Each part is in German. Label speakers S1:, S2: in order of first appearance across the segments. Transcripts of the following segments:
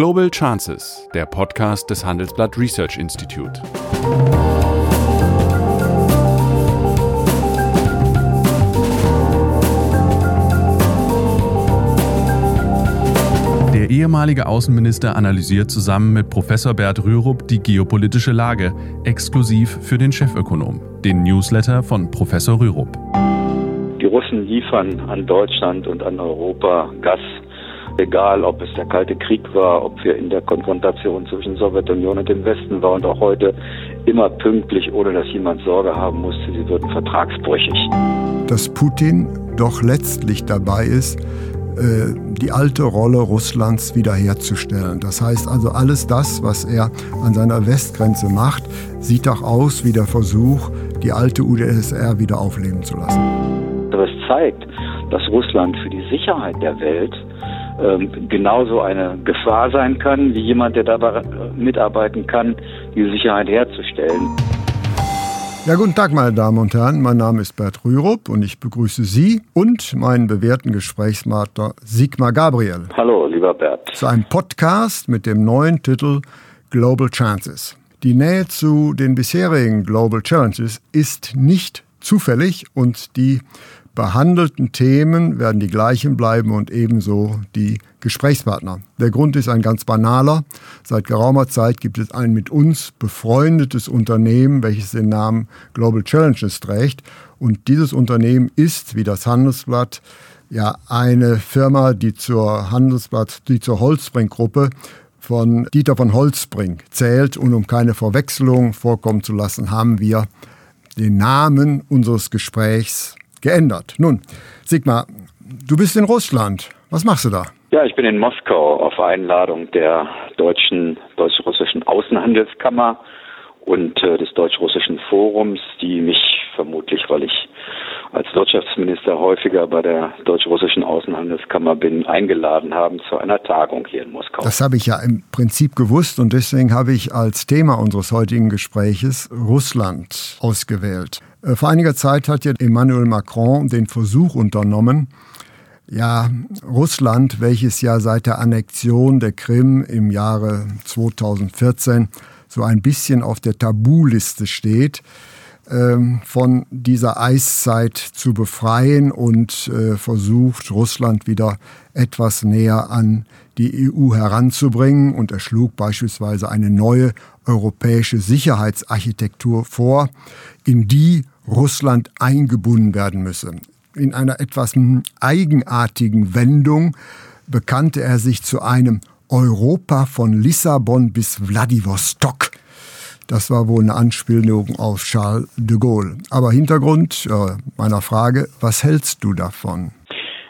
S1: Global Chances, der Podcast des Handelsblatt Research Institute. Der ehemalige Außenminister analysiert zusammen mit Professor Bert Rürup die geopolitische Lage, exklusiv für den Chefökonom, den Newsletter von Professor Rürup.
S2: Die Russen liefern an Deutschland und an Europa Gas egal ob es der Kalte Krieg war, ob wir in der Konfrontation zwischen Sowjetunion und dem Westen waren und auch heute immer pünktlich, ohne dass jemand Sorge haben musste, sie würden vertragsbrüchig.
S3: Dass Putin doch letztlich dabei ist, äh, die alte Rolle Russlands wiederherzustellen. Das heißt also, alles das, was er an seiner Westgrenze macht, sieht auch aus wie der Versuch, die alte UdSSR wieder aufleben zu lassen.
S2: Das zeigt, dass Russland für die Sicherheit der Welt ähm, genauso eine Gefahr sein kann, wie jemand, der dabei mitarbeiten kann, die Sicherheit herzustellen.
S3: Ja, guten Tag, meine Damen und Herren. Mein Name ist Bert Rürup und ich begrüße Sie und meinen bewährten Gesprächspartner Sigmar Gabriel.
S2: Hallo, lieber Bert.
S3: Zu einem Podcast mit dem neuen Titel Global Chances. Die Nähe zu den bisherigen Global Challenges ist nicht zufällig und die behandelten Themen werden die gleichen bleiben und ebenso die Gesprächspartner. Der Grund ist ein ganz banaler. Seit geraumer Zeit gibt es ein mit uns befreundetes Unternehmen, welches den Namen Global Challenges trägt. Und dieses Unternehmen ist, wie das Handelsblatt, ja eine Firma, die zur Handelsblatt, die zur Holzbrink-Gruppe von Dieter von Holzbrink zählt. Und um keine Verwechslung vorkommen zu lassen, haben wir den Namen unseres Gesprächs geändert. Nun, Sigmar, du bist in Russland. Was machst du da?
S2: Ja, ich bin in Moskau auf Einladung der deutschen, deutsch-russischen Außenhandelskammer und äh, des deutsch-russischen Forums, die mich vermutlich, weil ich als Wirtschaftsminister häufiger bei der deutsch-russischen Außenhandelskammer bin, eingeladen haben zu einer Tagung hier in Moskau.
S3: Das habe ich ja im Prinzip gewusst und deswegen habe ich als Thema unseres heutigen Gespräches Russland ausgewählt. Äh, vor einiger Zeit hat ja Emmanuel Macron den Versuch unternommen, ja, Russland, welches ja seit der Annexion der Krim im Jahre 2014 so ein bisschen auf der Tabuliste steht, ähm, von dieser Eiszeit zu befreien und äh, versucht, Russland wieder etwas näher an die EU heranzubringen. Und er schlug beispielsweise eine neue europäische Sicherheitsarchitektur vor, in die Russland eingebunden werden müsse. In einer etwas eigenartigen Wendung bekannte er sich zu einem Europa von Lissabon bis Wladiwostok. Das war wohl eine Anspielung auf Charles de Gaulle. Aber Hintergrund äh, meiner Frage, was hältst du davon?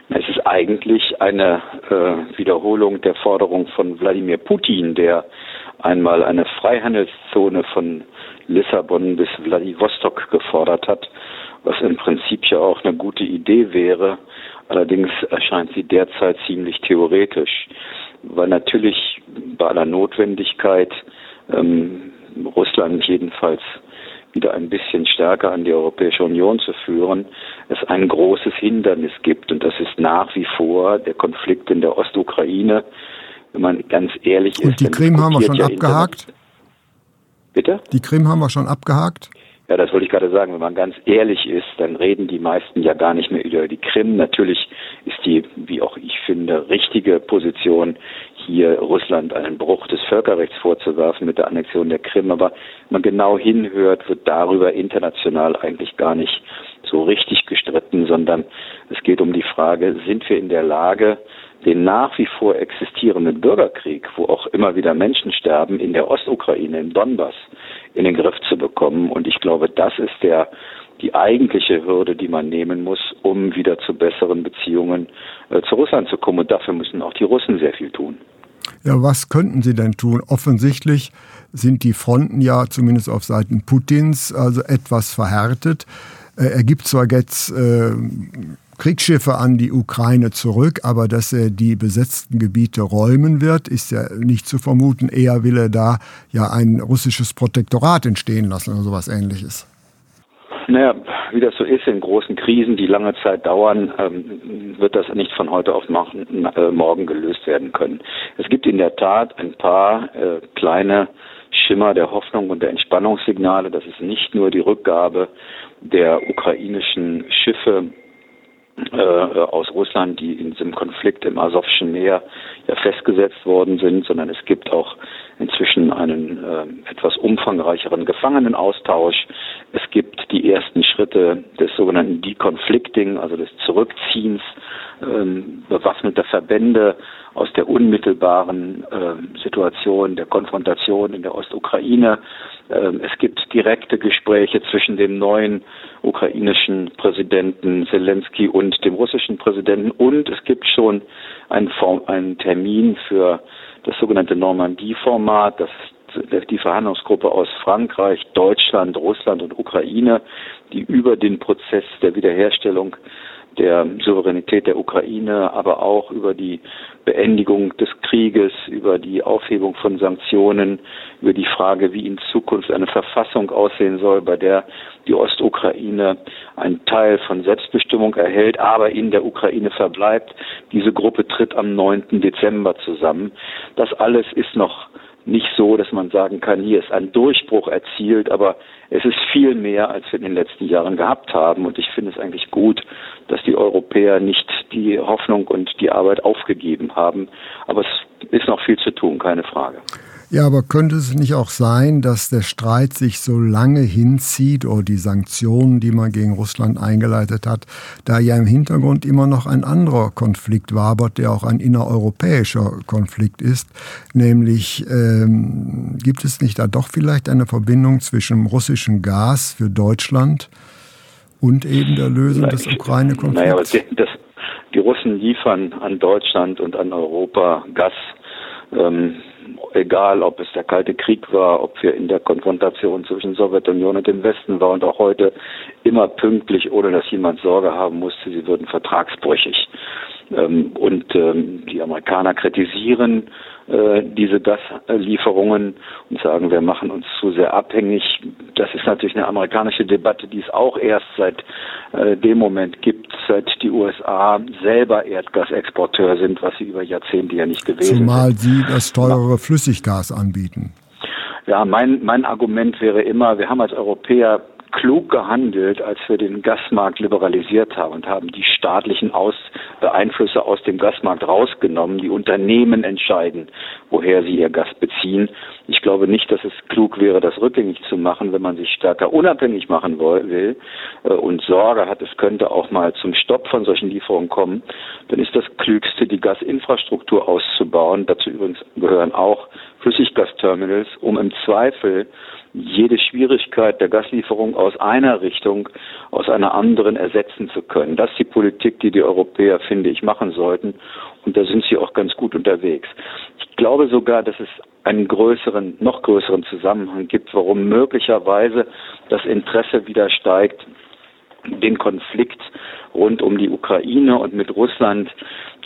S2: Es ist eigentlich eine äh, Wiederholung der Forderung von Wladimir Putin, der einmal eine Freihandelszone von Lissabon bis Vladivostok gefordert hat, was im Prinzip ja auch eine gute Idee wäre. Allerdings erscheint sie derzeit ziemlich theoretisch, weil natürlich bei aller Notwendigkeit ähm, Russland jedenfalls wieder ein bisschen stärker an die Europäische Union zu führen, es ein großes Hindernis gibt. Und das ist nach wie vor der Konflikt in der Ostukraine. Wenn man ganz ehrlich
S3: ist. Und die Krim haben wir schon ja abgehakt?
S2: Bitte?
S3: Die Krim haben wir schon abgehakt?
S2: Ja, das wollte ich gerade sagen. Wenn man ganz ehrlich ist, dann reden die meisten ja gar nicht mehr über die Krim. Natürlich ist die, wie auch ich finde, richtige Position, hier Russland einen Bruch des Völkerrechts vorzuwerfen mit der Annexion der Krim. Aber wenn man genau hinhört, wird darüber international eigentlich gar nicht so richtig gestritten, sondern es geht um die Frage, sind wir in der Lage, den nach wie vor existierenden Bürgerkrieg, wo auch immer wieder Menschen sterben, in der Ostukraine, im Donbass, in den Griff zu bekommen. Und ich glaube, das ist der, die eigentliche Hürde, die man nehmen muss, um wieder zu besseren Beziehungen äh, zu Russland zu kommen. Und dafür müssen auch die Russen sehr viel tun.
S3: Ja, was könnten sie denn tun? Offensichtlich sind die Fronten ja zumindest auf Seiten Putins also etwas verhärtet. Äh, er gibt zwar jetzt äh, Kriegsschiffe an die Ukraine zurück, aber dass er die besetzten Gebiete räumen wird, ist ja nicht zu vermuten. Eher will er da ja ein russisches Protektorat entstehen lassen oder sowas ähnliches.
S2: Naja, wie das so ist in großen Krisen, die lange Zeit dauern, ähm, wird das nicht von heute auf äh, morgen gelöst werden können. Es gibt in der Tat ein paar äh, kleine Schimmer der Hoffnung und der Entspannungssignale. Das ist nicht nur die Rückgabe der ukrainischen Schiffe äh, aus Russland, die in diesem Konflikt im Asowschen Meer ja festgesetzt worden sind, sondern es gibt auch inzwischen einen äh, etwas umfangreicheren Gefangenenaustausch. Es gibt die ersten Schritte des sogenannten Deconflicting, also des Zurückziehens ähm, bewaffneter Verbände aus der unmittelbaren äh, Situation der Konfrontation in der Ostukraine. Ähm, es gibt direkte Gespräche zwischen dem neuen ukrainischen Präsidenten Zelensky und dem russischen Präsidenten und es gibt schon einen, Form, einen Termin für das sogenannte Normandie-Format, das die Verhandlungsgruppe aus Frankreich, Deutschland, Russland und Ukraine, die über den Prozess der Wiederherstellung der Souveränität der Ukraine, aber auch über die Beendigung des Krieges, über die Aufhebung von Sanktionen, über die Frage, wie in Zukunft eine Verfassung aussehen soll, bei der die Ostukraine einen Teil von Selbstbestimmung erhält, aber in der Ukraine verbleibt. Diese Gruppe tritt am 9. Dezember zusammen. Das alles ist noch nicht so, dass man sagen kann, hier ist ein Durchbruch erzielt, aber es ist viel mehr, als wir in den letzten Jahren gehabt haben. Und ich finde es eigentlich gut, dass die Europäer nicht die Hoffnung und die Arbeit aufgegeben haben. Aber es ist noch viel zu tun, keine Frage.
S3: Ja, aber könnte es nicht auch sein, dass der Streit sich so lange hinzieht oder die Sanktionen, die man gegen Russland eingeleitet hat, da ja im Hintergrund immer noch ein anderer Konflikt wabert, der auch ein innereuropäischer Konflikt ist, nämlich ähm, gibt es nicht da doch vielleicht eine Verbindung zwischen russischem Gas für Deutschland und eben der Lösung des Ukraine-Konflikts?
S2: Naja, das, die Russen liefern an Deutschland und an Europa Gas. Ähm, egal ob es der Kalte Krieg war, ob wir in der Konfrontation zwischen Sowjetunion und dem Westen waren und auch heute immer pünktlich, ohne dass jemand Sorge haben musste, sie würden vertragsbrüchig. Ähm, und ähm, die Amerikaner kritisieren äh, diese Gaslieferungen und sagen, wir machen uns zu sehr abhängig. Das ist natürlich eine amerikanische Debatte, die es auch erst seit äh, dem Moment gibt, seit die USA selber Erdgasexporteur sind, was sie über Jahrzehnte ja nicht gewesen
S3: Zumal sind. Zumal sie das teurere Flüssiggas anbieten.
S2: Ja, mein, mein Argument wäre immer, wir haben als Europäer klug gehandelt, als wir den Gasmarkt liberalisiert haben und haben die staatlichen aus Einflüsse aus dem Gasmarkt rausgenommen. Die Unternehmen entscheiden, woher sie ihr Gas beziehen. Ich glaube nicht, dass es klug wäre, das rückgängig zu machen, wenn man sich stärker unabhängig machen will äh, und Sorge hat, es könnte auch mal zum Stopp von solchen Lieferungen kommen. Dann ist das Klügste, die Gasinfrastruktur auszubauen. Dazu übrigens gehören auch Flüssiggasterminals, um im Zweifel jede Schwierigkeit der Gaslieferung aus einer Richtung, aus einer anderen ersetzen zu können. Das ist die Politik, die die Europäer, finde ich, machen sollten. Und da sind sie auch ganz gut unterwegs. Ich glaube sogar, dass es einen größeren, noch größeren Zusammenhang gibt, warum möglicherweise das Interesse wieder steigt, den Konflikt rund um die Ukraine und mit Russland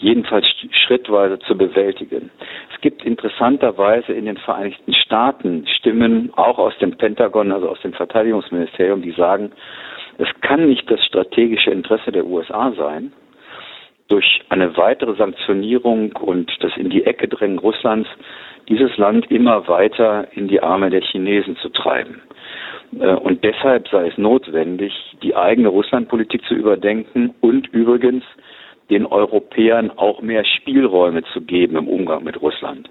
S2: jedenfalls schrittweise zu bewältigen. Es gibt interessanterweise in den Vereinigten Staaten Stimmen, auch aus dem Pentagon, also aus dem Verteidigungsministerium, die sagen, es kann nicht das strategische Interesse der USA sein, durch eine weitere Sanktionierung und das in die Ecke drängen Russlands dieses Land immer weiter in die Arme der Chinesen zu treiben. Äh, und deshalb sei es notwendig, die eigene Russlandpolitik zu überdenken und übrigens den Europäern auch mehr Spielräume zu geben im Umgang mit Russland.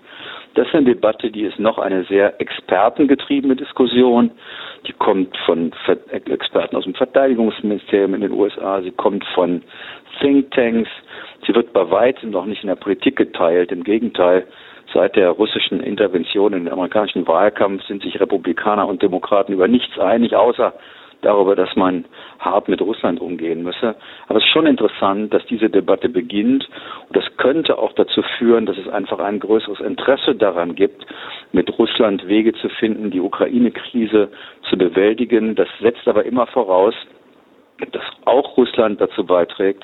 S2: Das ist eine Debatte, die ist noch eine sehr expertengetriebene Diskussion. Die kommt von Experten aus dem Verteidigungsministerium in den USA, sie kommt von Thinktanks, sie wird bei weitem noch nicht in der Politik geteilt. Im Gegenteil, Seit der russischen Intervention in den amerikanischen Wahlkampf sind sich Republikaner und Demokraten über nichts einig, außer darüber, dass man hart mit Russland umgehen müsse. Aber es ist schon interessant, dass diese Debatte beginnt. Und das könnte auch dazu führen, dass es einfach ein größeres Interesse daran gibt, mit Russland Wege zu finden, die Ukraine-Krise zu bewältigen. Das setzt aber immer voraus, dass auch Russland dazu beiträgt,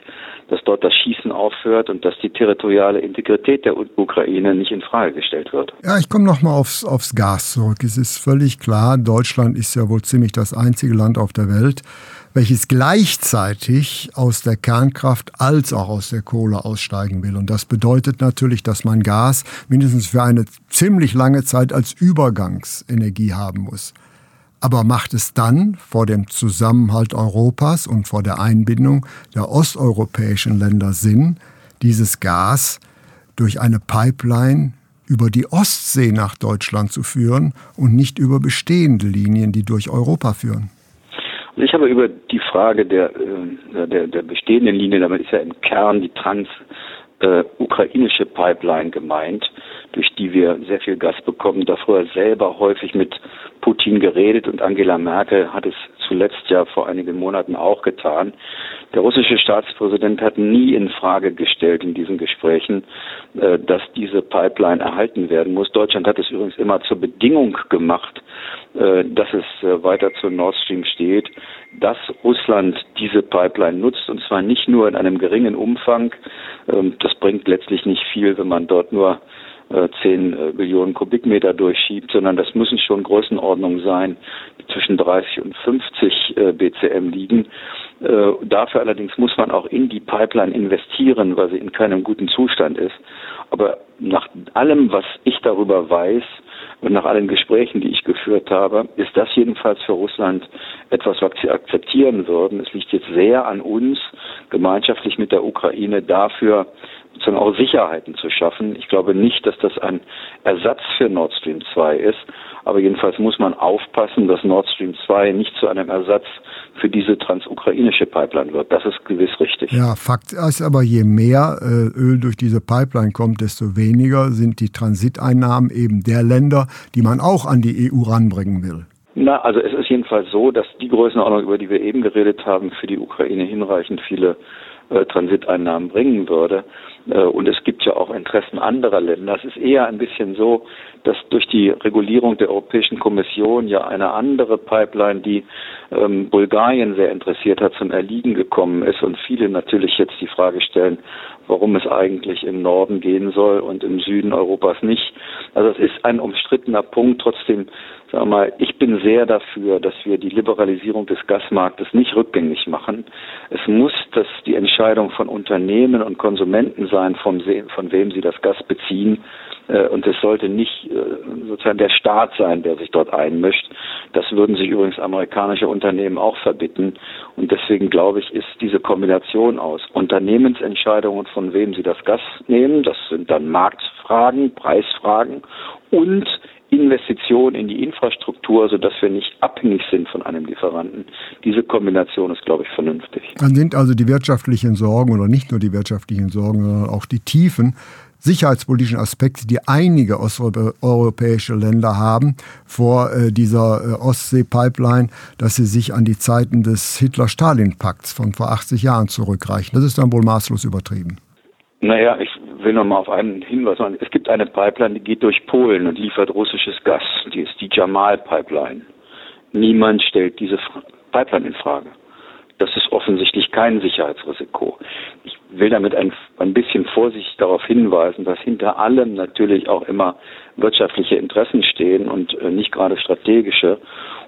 S2: dass dort das Schießen aufhört und dass die territoriale Integrität der Ukraine nicht in Frage gestellt wird.
S3: Ja, ich komme noch mal aufs, aufs Gas zurück. Es ist völlig klar, Deutschland ist ja wohl ziemlich das einzige Land auf der Welt, welches gleichzeitig aus der Kernkraft als auch aus der Kohle aussteigen will. Und das bedeutet natürlich, dass man Gas mindestens für eine ziemlich lange Zeit als Übergangsenergie haben muss. Aber macht es dann vor dem Zusammenhalt Europas und vor der Einbindung der osteuropäischen Länder Sinn, dieses Gas durch eine Pipeline über die Ostsee nach Deutschland zu führen und nicht über bestehende Linien, die durch Europa führen?
S2: Ich habe über die Frage der, äh, der, der bestehenden Linie, damit ist ja im Kern die trans-ukrainische äh, Pipeline gemeint, durch die wir sehr viel Gas bekommen, da früher selber häufig mit Putin geredet und Angela Merkel hat es zuletzt ja vor einigen Monaten auch getan. Der russische Staatspräsident hat nie in Frage gestellt in diesen Gesprächen, äh, dass diese Pipeline erhalten werden muss. Deutschland hat es übrigens immer zur Bedingung gemacht, äh, dass es äh, weiter zur Nord Stream steht, dass Russland diese Pipeline nutzt und zwar nicht nur in einem geringen Umfang. Ähm, das bringt letztlich nicht viel, wenn man dort nur 10 äh, Billionen Kubikmeter durchschiebt, sondern das müssen schon Größenordnungen sein, die zwischen 30 und 50 äh, BCM liegen. Äh, dafür allerdings muss man auch in die Pipeline investieren, weil sie in keinem guten Zustand ist. Aber nach allem, was ich darüber weiß und nach allen Gesprächen, die ich geführt habe, ist das jedenfalls für Russland etwas, was sie akzeptieren würden. Es liegt jetzt sehr an uns, gemeinschaftlich mit der Ukraine dafür sozusagen auch Sicherheiten zu schaffen. Ich glaube nicht, dass das ein Ersatz für Nord Stream 2 ist, aber jedenfalls muss man aufpassen, dass Nord Stream 2 nicht zu einem Ersatz für diese transukrainische Pipeline wird. Das ist gewiss richtig.
S3: Ja, Fakt ist aber, je mehr äh, Öl durch diese Pipeline kommt, desto weniger sind die Transiteinnahmen eben der Länder, die man auch an die EU ranbringen will.
S2: Na, also es ist jedenfalls so, dass die Größenordnung, über die wir eben geredet haben, für die Ukraine hinreichend viele äh, Transiteinnahmen bringen würde. Äh, und es gibt ja auch Interessen anderer Länder. Es ist eher ein bisschen so, dass durch die Regulierung der Europäischen Kommission ja eine andere Pipeline, die ähm, Bulgarien sehr interessiert hat, zum Erliegen gekommen ist und viele natürlich jetzt die Frage stellen, warum es eigentlich im Norden gehen soll und im Süden Europas nicht. Also es ist ein umstrittener Punkt. Trotzdem, sagen wir mal, ich bin sehr dafür, dass wir die Liberalisierung des Gasmarktes nicht rückgängig machen. Es muss das die Entscheidung von Unternehmen und Konsumenten sein, von, von wem sie das Gas beziehen. Äh, und es sollte nicht äh, sozusagen der Staat sein, der sich dort einmischt. Das würden sich übrigens amerikanische Unternehmen auch verbitten. Und deswegen glaube ich, ist diese Kombination aus Unternehmensentscheidungen, von wem sie das Gas nehmen, das sind dann Marktfragen, Preisfragen und Investition in die Infrastruktur, sodass wir nicht abhängig sind von einem Lieferanten. Diese Kombination ist, glaube ich, vernünftig.
S3: Dann sind also die wirtschaftlichen Sorgen oder nicht nur die wirtschaftlichen Sorgen, sondern auch die tiefen sicherheitspolitischen Aspekte, die einige osteuropäische Länder haben vor äh, dieser äh, Ostsee-Pipeline, dass sie sich an die Zeiten des Hitler-Stalin-Pakts von vor 80 Jahren zurückreichen. Das ist dann wohl maßlos übertrieben.
S2: Naja, ich will noch mal auf einen Hinweis machen. Es gibt eine Pipeline, die geht durch Polen und liefert russisches Gas. Die ist die Jamal-Pipeline. Niemand stellt diese Pipeline in Frage. Das ist offensichtlich kein Sicherheitsrisiko. Ich will damit ein, ein bisschen vorsichtig darauf hinweisen, dass hinter allem natürlich auch immer wirtschaftliche Interessen stehen und äh, nicht gerade strategische.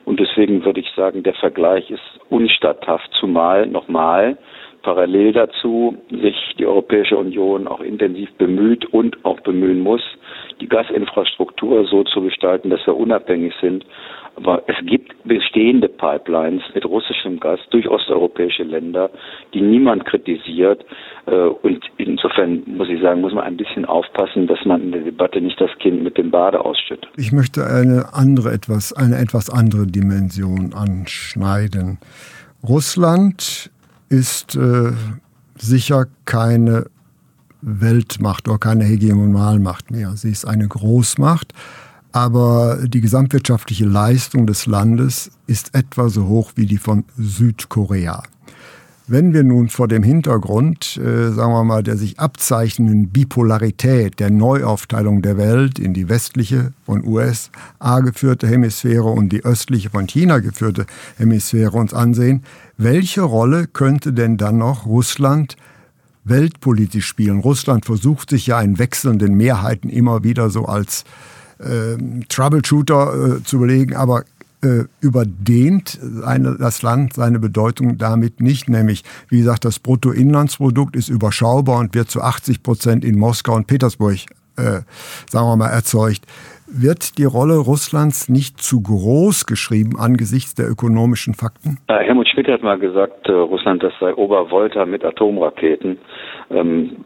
S2: Und deswegen würde ich sagen, der Vergleich ist unstatthaft, zumal nochmal parallel dazu sich die Europäische Union auch intensiv bemüht und auch bemühen muss, die Gasinfrastruktur so zu gestalten, dass wir unabhängig sind. Aber es gibt bestehende Pipelines mit russischem Gas durch osteuropäische Länder, die niemand kritisiert. Äh, und insofern muss ich sagen, muss man ein bisschen aufpassen, dass man in der Debatte nicht das Kind mit dem Bade ausschüttet.
S3: Ich möchte eine andere etwas, eine etwas andere Dimension anschneiden. Russland ist äh, sicher keine Weltmacht oder keine Hegemonalmacht mehr. Sie ist eine Großmacht, aber die gesamtwirtschaftliche Leistung des Landes ist etwa so hoch wie die von Südkorea. Wenn wir nun vor dem Hintergrund, äh, sagen wir mal, der sich abzeichnenden Bipolarität der Neuaufteilung der Welt in die westliche von USA geführte Hemisphäre und die östliche von China geführte Hemisphäre uns ansehen, welche Rolle könnte denn dann noch Russland weltpolitisch spielen? Russland versucht sich ja in wechselnden Mehrheiten immer wieder so als äh, Troubleshooter äh, zu belegen, aber äh, überdehnt eine, das Land seine Bedeutung damit nicht. Nämlich, wie gesagt, das Bruttoinlandsprodukt ist überschaubar und wird zu 80 Prozent in Moskau und Petersburg, äh, sagen wir mal, erzeugt. Wird die Rolle Russlands nicht zu groß geschrieben angesichts der ökonomischen Fakten?
S2: Helmut Schmidt hat mal gesagt, äh, Russland das sei Obervolta mit Atomraketen. Ähm,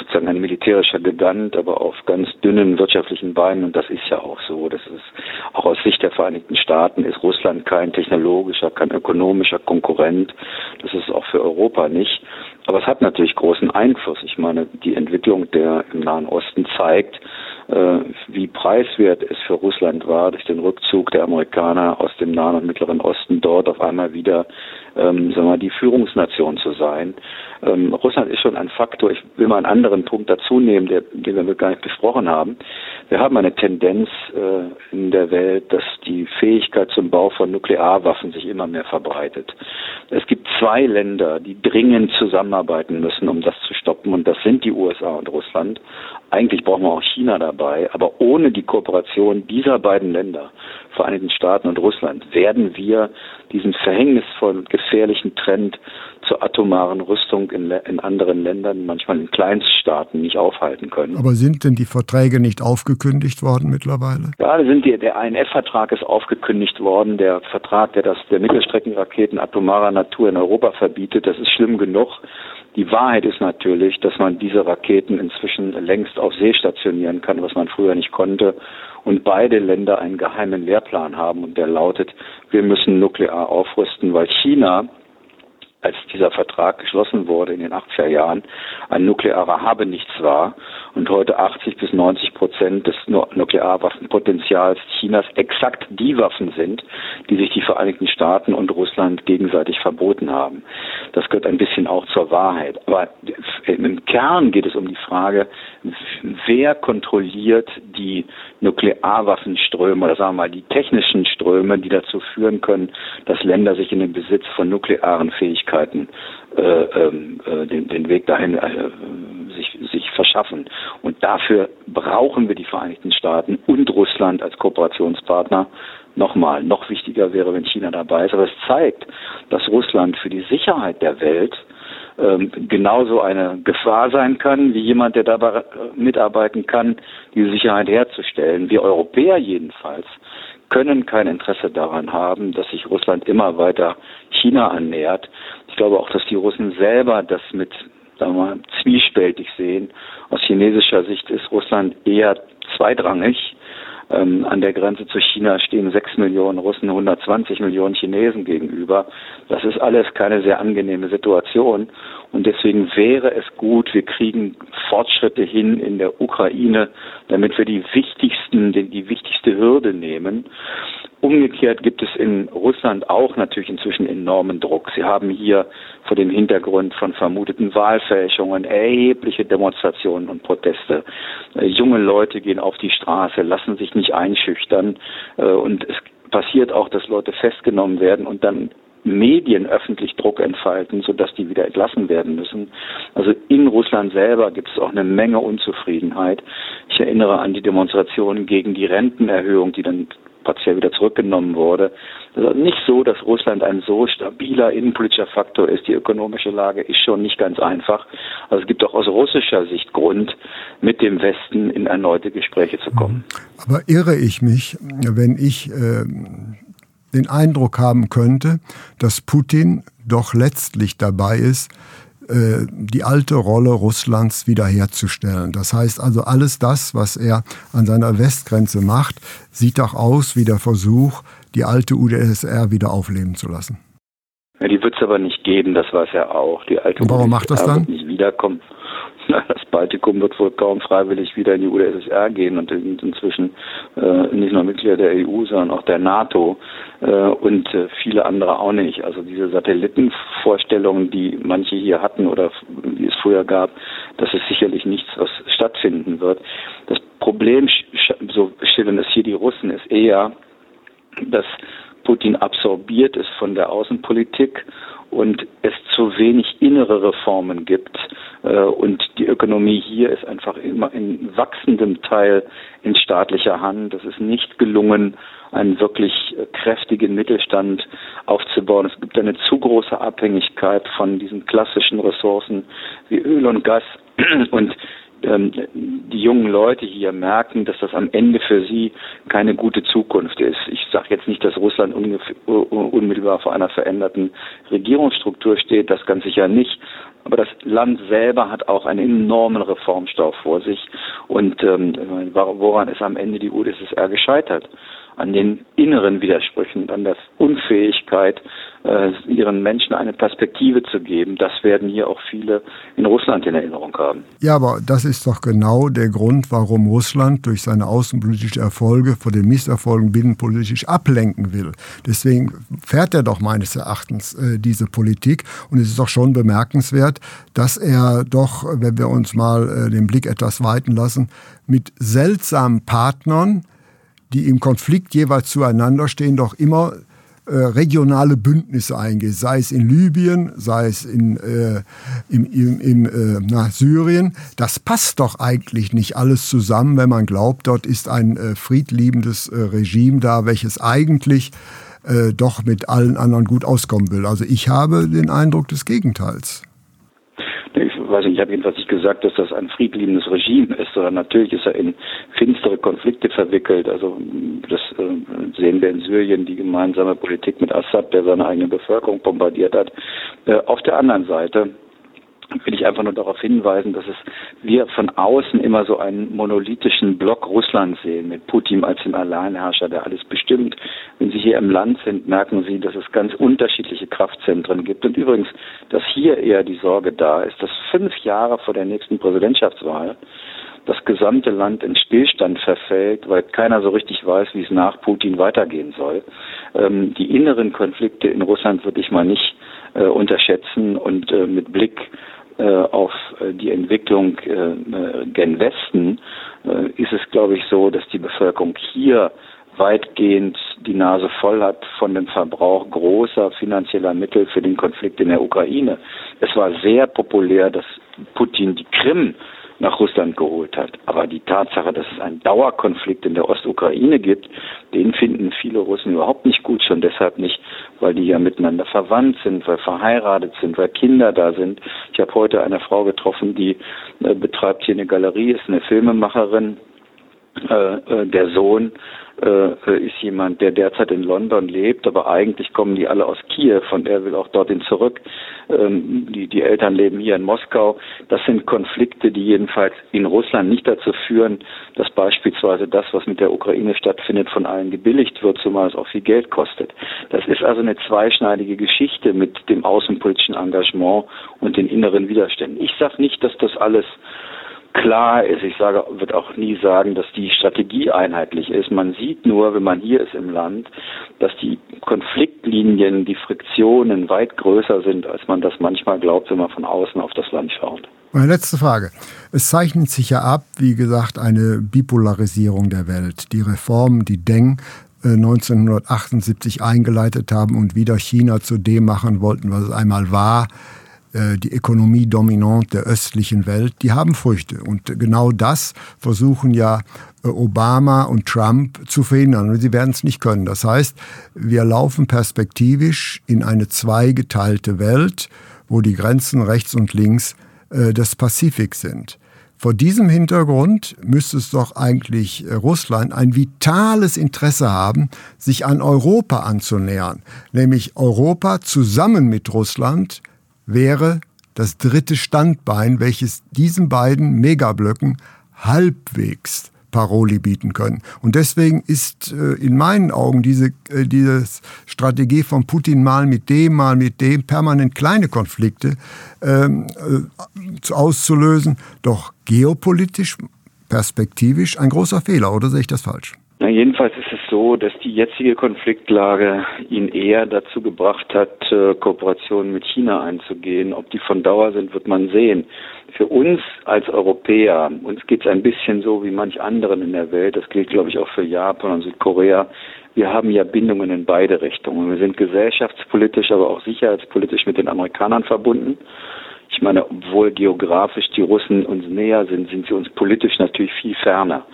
S2: sozusagen ein militärischer Gigant, aber auf ganz dünnen wirtschaftlichen Beinen. Und das ist ja auch so. Das ist auch aus Sicht der Vereinigten Staaten ist Russland kein technologischer, kein ökonomischer Konkurrent. Das ist auch für Europa nicht. Aber es hat natürlich großen Einfluss. Ich meine, die Entwicklung der im Nahen Osten zeigt, äh, wie preiswert es für Russland war, durch den Rückzug der Amerikaner aus dem Nahen und Mittleren Osten dort auf einmal wieder ähm, sagen wir mal, die Führungsnation zu sein. Ähm, Russland ist schon ein Faktor. Ich will mal einen anderen Punkt dazu nehmen, der, den wir gar nicht besprochen haben. Wir haben eine Tendenz äh, in der Welt, dass die Fähigkeit zum Bau von Nuklearwaffen sich immer mehr verbreitet. Es gibt zwei Länder, die dringend zusammenarbeiten müssen, um das zu stoppen, und das sind die USA und Russland. Eigentlich brauchen wir auch China dabei, aber ohne die Kooperation dieser beiden Länder, Vereinigten Staaten und Russland, werden wir diesen verhängnisvollen, gefährlichen Trend zur atomaren Rüstung in, in, anderen Ländern, manchmal in Kleinststaaten, nicht aufhalten können.
S3: Aber sind denn die Verträge nicht aufgekündigt worden mittlerweile?
S2: Ja, sind die, der INF-Vertrag ist aufgekündigt worden. Der Vertrag, der das der Mittelstreckenraketen atomarer Natur in Europa verbietet, das ist schlimm genug. Die Wahrheit ist natürlich, dass man diese Raketen inzwischen längst auf See stationieren kann, was man früher nicht konnte. Und beide Länder einen geheimen Lehrplan haben und der lautet, wir müssen nuklear aufrüsten, weil China als dieser Vertrag geschlossen wurde in den 80er Jahren, ein nuklearer Habe nichts war und heute 80 bis 90 Prozent des Nuklearwaffenpotenzials Chinas exakt die Waffen sind, die sich die Vereinigten Staaten und Russland gegenseitig verboten haben. Das gehört ein bisschen auch zur Wahrheit. Aber im Kern geht es um die Frage, wer kontrolliert die Nuklearwaffenströme oder sagen wir mal die technischen Ströme, die dazu führen können, dass Länder sich in den Besitz von nuklearen Fähigkeiten äh, ähm, äh, den, den Weg dahin äh, sich, sich verschaffen. Und dafür brauchen wir die Vereinigten Staaten und Russland als Kooperationspartner. Nochmal, noch wichtiger wäre, wenn China dabei ist. Aber es zeigt, dass Russland für die Sicherheit der Welt ähm, genauso eine Gefahr sein kann, wie jemand, der dabei äh, mitarbeiten kann, die Sicherheit herzustellen. Wir Europäer jedenfalls können kein Interesse daran haben, dass sich Russland immer weiter China annähert. Ich glaube auch, dass die Russen selber das mit sagen wir mal, zwiespältig sehen. Aus chinesischer Sicht ist Russland eher zweitrangig ähm, an der Grenze zu China stehen sechs Millionen Russen, 120 Millionen Chinesen gegenüber. Das ist alles keine sehr angenehme Situation. Und deswegen wäre es gut, wir kriegen Fortschritte hin in der Ukraine, damit wir die wichtigsten, die wichtigste Hürde nehmen. Umgekehrt gibt es in Russland auch natürlich inzwischen enormen Druck. Sie haben hier vor dem Hintergrund von vermuteten Wahlfälschungen erhebliche Demonstrationen und Proteste. Äh, junge Leute gehen auf die Straße, lassen sich nicht einschüchtern äh, und es passiert auch, dass Leute festgenommen werden und dann Medien öffentlich Druck entfalten, sodass die wieder entlassen werden müssen. Also in Russland selber gibt es auch eine Menge Unzufriedenheit. Ich erinnere an die Demonstrationen gegen die Rentenerhöhung, die dann partiell wieder zurückgenommen wurde. Es ist nicht so, dass Russland ein so stabiler innenpolitischer Faktor ist. Die ökonomische Lage ist schon nicht ganz einfach. Also es gibt auch aus russischer Sicht Grund, mit dem Westen in erneute Gespräche zu kommen.
S3: Aber irre ich mich, wenn ich äh, den Eindruck haben könnte, dass Putin doch letztlich dabei ist, äh, die alte Rolle Russlands wiederherzustellen. Das heißt also, alles das, was er an seiner Westgrenze macht, sieht auch aus wie der Versuch, die alte UdSSR wieder aufleben zu lassen.
S2: Ja, die wird es aber nicht geben, das weiß er auch. Die alte
S3: Und warum UdSSR macht das dann?
S2: nicht wiederkommen. Das Baltikum wird wohl kaum freiwillig wieder in die UdSSR gehen und inzwischen äh, nicht nur Mitglieder der EU, sondern auch der NATO äh, und äh, viele andere auch nicht. Also diese Satellitenvorstellungen, die manche hier hatten oder die es früher gab, das ist sicherlich nichts, was stattfinden wird. Das Problem, so stellen es hier die Russen, ist eher, dass Putin absorbiert ist von der Außenpolitik und es zu wenig innere Reformen gibt. Äh, und die Ökonomie hier ist einfach immer in wachsendem Teil in staatlicher Hand. Es ist nicht gelungen, einen wirklich äh, kräftigen Mittelstand aufzubauen. Es gibt eine zu große Abhängigkeit von diesen klassischen Ressourcen wie Öl und Gas. Und ähm, die jungen Leute hier merken, dass das am Ende für sie keine gute Zukunft ist. Ich sage jetzt nicht, dass Russland unmittelbar vor einer veränderten Regierungsstruktur steht, das ganz sicher nicht. Aber das Land selber hat auch einen enormen Reformstau vor sich. Und ähm, woran ist am Ende die UdSSR gescheitert? An den inneren Widersprüchen, an der Unfähigkeit, äh, ihren Menschen eine Perspektive zu geben. Das werden hier auch viele in Russland in Erinnerung haben.
S3: Ja, aber das ist doch genau der Grund, warum Russland durch seine außenpolitischen Erfolge vor den Misserfolgen binnenpolitisch ablenken will. Deswegen fährt er doch meines Erachtens äh, diese Politik. Und es ist doch schon bemerkenswert, dass er doch, wenn wir uns mal äh, den Blick etwas weiten lassen, mit seltsamen Partnern die im Konflikt jeweils zueinander stehen, doch immer äh, regionale Bündnisse eingeht, sei es in Libyen, sei es in, äh, im, im, im äh, nach Syrien. Das passt doch eigentlich nicht alles zusammen, wenn man glaubt, dort ist ein äh, friedliebendes äh, Regime da, welches eigentlich äh, doch mit allen anderen gut auskommen will. Also ich habe den Eindruck des Gegenteils
S2: weiß nicht, ich habe jedenfalls nicht gesagt, dass das ein friedliebendes Regime ist, sondern natürlich ist er in finstere Konflikte verwickelt. Also das äh, sehen wir in Syrien, die gemeinsame Politik mit Assad, der seine eigene Bevölkerung bombardiert hat. Äh, auf der anderen Seite will ich einfach nur darauf hinweisen, dass es wir von außen immer so einen monolithischen Block Russland sehen, mit Putin als dem Alleinherrscher, der alles bestimmt. Wenn Sie hier im Land sind, merken Sie, dass es ganz unterschiedliche Kraftzentren gibt. Und übrigens, dass hier eher die Sorge da ist, dass fünf Jahre vor der nächsten Präsidentschaftswahl das gesamte Land in Stillstand verfällt, weil keiner so richtig weiß, wie es nach Putin weitergehen soll. Ähm, die inneren Konflikte in Russland würde ich mal nicht äh, unterschätzen und äh, mit Blick auf äh, die Entwicklung äh, gen Westen ist es, glaube ich, so, dass die Bevölkerung hier weitgehend die Nase voll hat von dem Verbrauch großer finanzieller Mittel für den Konflikt in der Ukraine. Es war sehr populär, dass Putin die Krim nach Russland geholt hat. Aber die Tatsache, dass es einen Dauerkonflikt in der Ostukraine gibt, den finden viele Russen überhaupt nicht gut, schon deshalb nicht, weil die ja miteinander verwandt sind, weil verheiratet sind, weil Kinder da sind. Ich habe heute eine Frau getroffen, die äh, betreibt hier eine Galerie, ist eine Filmemacherin, äh, äh, der Sohn äh, ist jemand, der derzeit in London lebt, aber eigentlich kommen die alle aus Kiew und er will auch dorthin zurück. Ähm, die, die Eltern leben hier in Moskau. Das sind Konflikte, die jedenfalls in Russland nicht dazu führen, dass beispielsweise das, was mit der Ukraine stattfindet, von allen gebilligt wird, zumal es auch viel Geld kostet. Das ist also eine zweischneidige Geschichte mit dem außenpolitischen Engagement und den inneren Widerständen. Ich sage nicht, dass das alles klar ist. Ich sage, wird auch nie sagen, dass die Strategie einheitlich ist. Man sieht nur, wenn man hier ist im Land, dass die Konfliktlinien, die Friktionen weit größer sind, als man das manchmal glaubt, wenn man von außen auf das Land schaut.
S3: Meine letzte Frage. Es zeichnet sich ja ab, wie gesagt, eine Bipolarisierung der Welt. Die Reformen, die Deng 1978 äh, eingeleitet haben und wieder China zu dem machen wollten, was es einmal war, die Ökonomie dominant der östlichen Welt, die haben Früchte. Und genau das versuchen ja äh, Obama und Trump zu verhindern. Und sie werden es nicht können. Das heißt, wir laufen perspektivisch in eine zweigeteilte Welt, wo die Grenzen rechts und links äh, des Pazifik sind. Vor diesem Hintergrund müsste es doch eigentlich Russland ein vitales Interesse haben, sich an Europa anzunähern, nämlich Europa zusammen mit Russland wäre das dritte Standbein, welches diesen beiden Megablöcken halbwegs Paroli bieten können. Und deswegen ist äh, in meinen Augen diese, äh, diese Strategie von Putin mal mit dem, mal mit dem, permanent kleine Konflikte ähm, äh, auszulösen, doch geopolitisch, perspektivisch ein großer Fehler, oder sehe ich das falsch?
S2: Na, jedenfalls ist so, dass die jetzige Konfliktlage ihn eher dazu gebracht hat, äh, Kooperationen mit China einzugehen. Ob die von Dauer sind, wird man sehen. Für uns als Europäer, uns geht es ein bisschen so wie manch anderen in der Welt, das gilt glaube ich auch für Japan und Südkorea, wir haben ja Bindungen in beide Richtungen. Wir sind gesellschaftspolitisch, aber auch sicherheitspolitisch mit den Amerikanern verbunden. Ich meine, obwohl geografisch die Russen uns näher sind, sind sie uns politisch natürlich viel ferner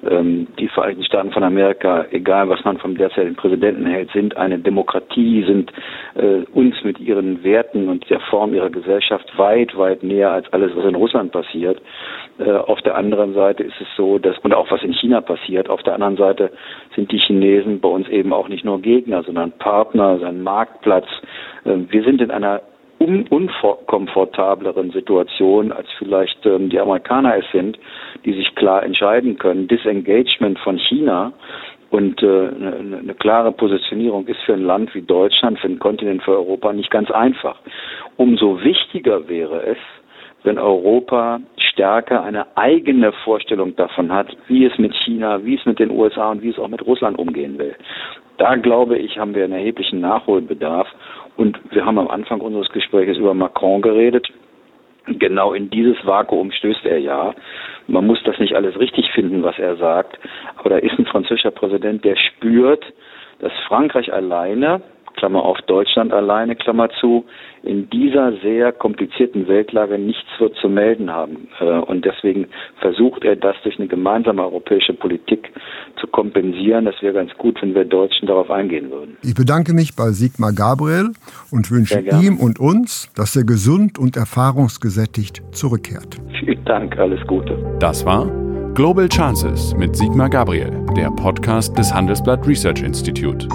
S2: die Vereinigten Staaten von Amerika, egal was man vom derzeitigen Präsidenten hält, sind eine Demokratie, sind äh, uns mit ihren Werten und der Form ihrer Gesellschaft weit, weit näher als alles, was in Russland passiert. Äh, auf der anderen Seite ist es so, dass, und auch was in China passiert, auf der anderen Seite sind die Chinesen bei uns eben auch nicht nur Gegner, sondern Partner, ein Marktplatz. Äh, wir sind in einer un unkomfortableren Situation, als vielleicht ähm, die Amerikaner es sind, die sich klar entscheiden können. Disengagement von China und äh, eine, eine klare Positionierung ist für ein Land wie Deutschland, für einen Kontinent, für Europa nicht ganz einfach. Umso wichtiger wäre es, wenn Europa stärker eine eigene Vorstellung davon hat, wie es mit China, wie es mit den USA und wie es auch mit Russland umgehen will. Da glaube ich, haben wir einen erheblichen Nachholbedarf. Und wir haben am Anfang unseres Gesprächs über Macron geredet. Genau in dieses Vakuum stößt er ja. Man muss das nicht alles richtig finden, was er sagt. Aber da ist ein französischer Präsident, der spürt, dass Frankreich alleine Klammer auf Deutschland alleine, Klammer zu, in dieser sehr komplizierten Weltlage nichts wird zu melden haben. Äh, und deswegen versucht er das durch eine gemeinsame europäische Politik zu kompensieren. Das wäre ganz gut, wenn wir Deutschen darauf eingehen würden.
S3: Ich bedanke mich bei Sigmar Gabriel und wünsche ihm und uns, dass er gesund und erfahrungsgesättigt zurückkehrt.
S2: Vielen Dank, alles Gute.
S1: Das war Global Chances mit Sigmar Gabriel, der Podcast des Handelsblatt Research Institute.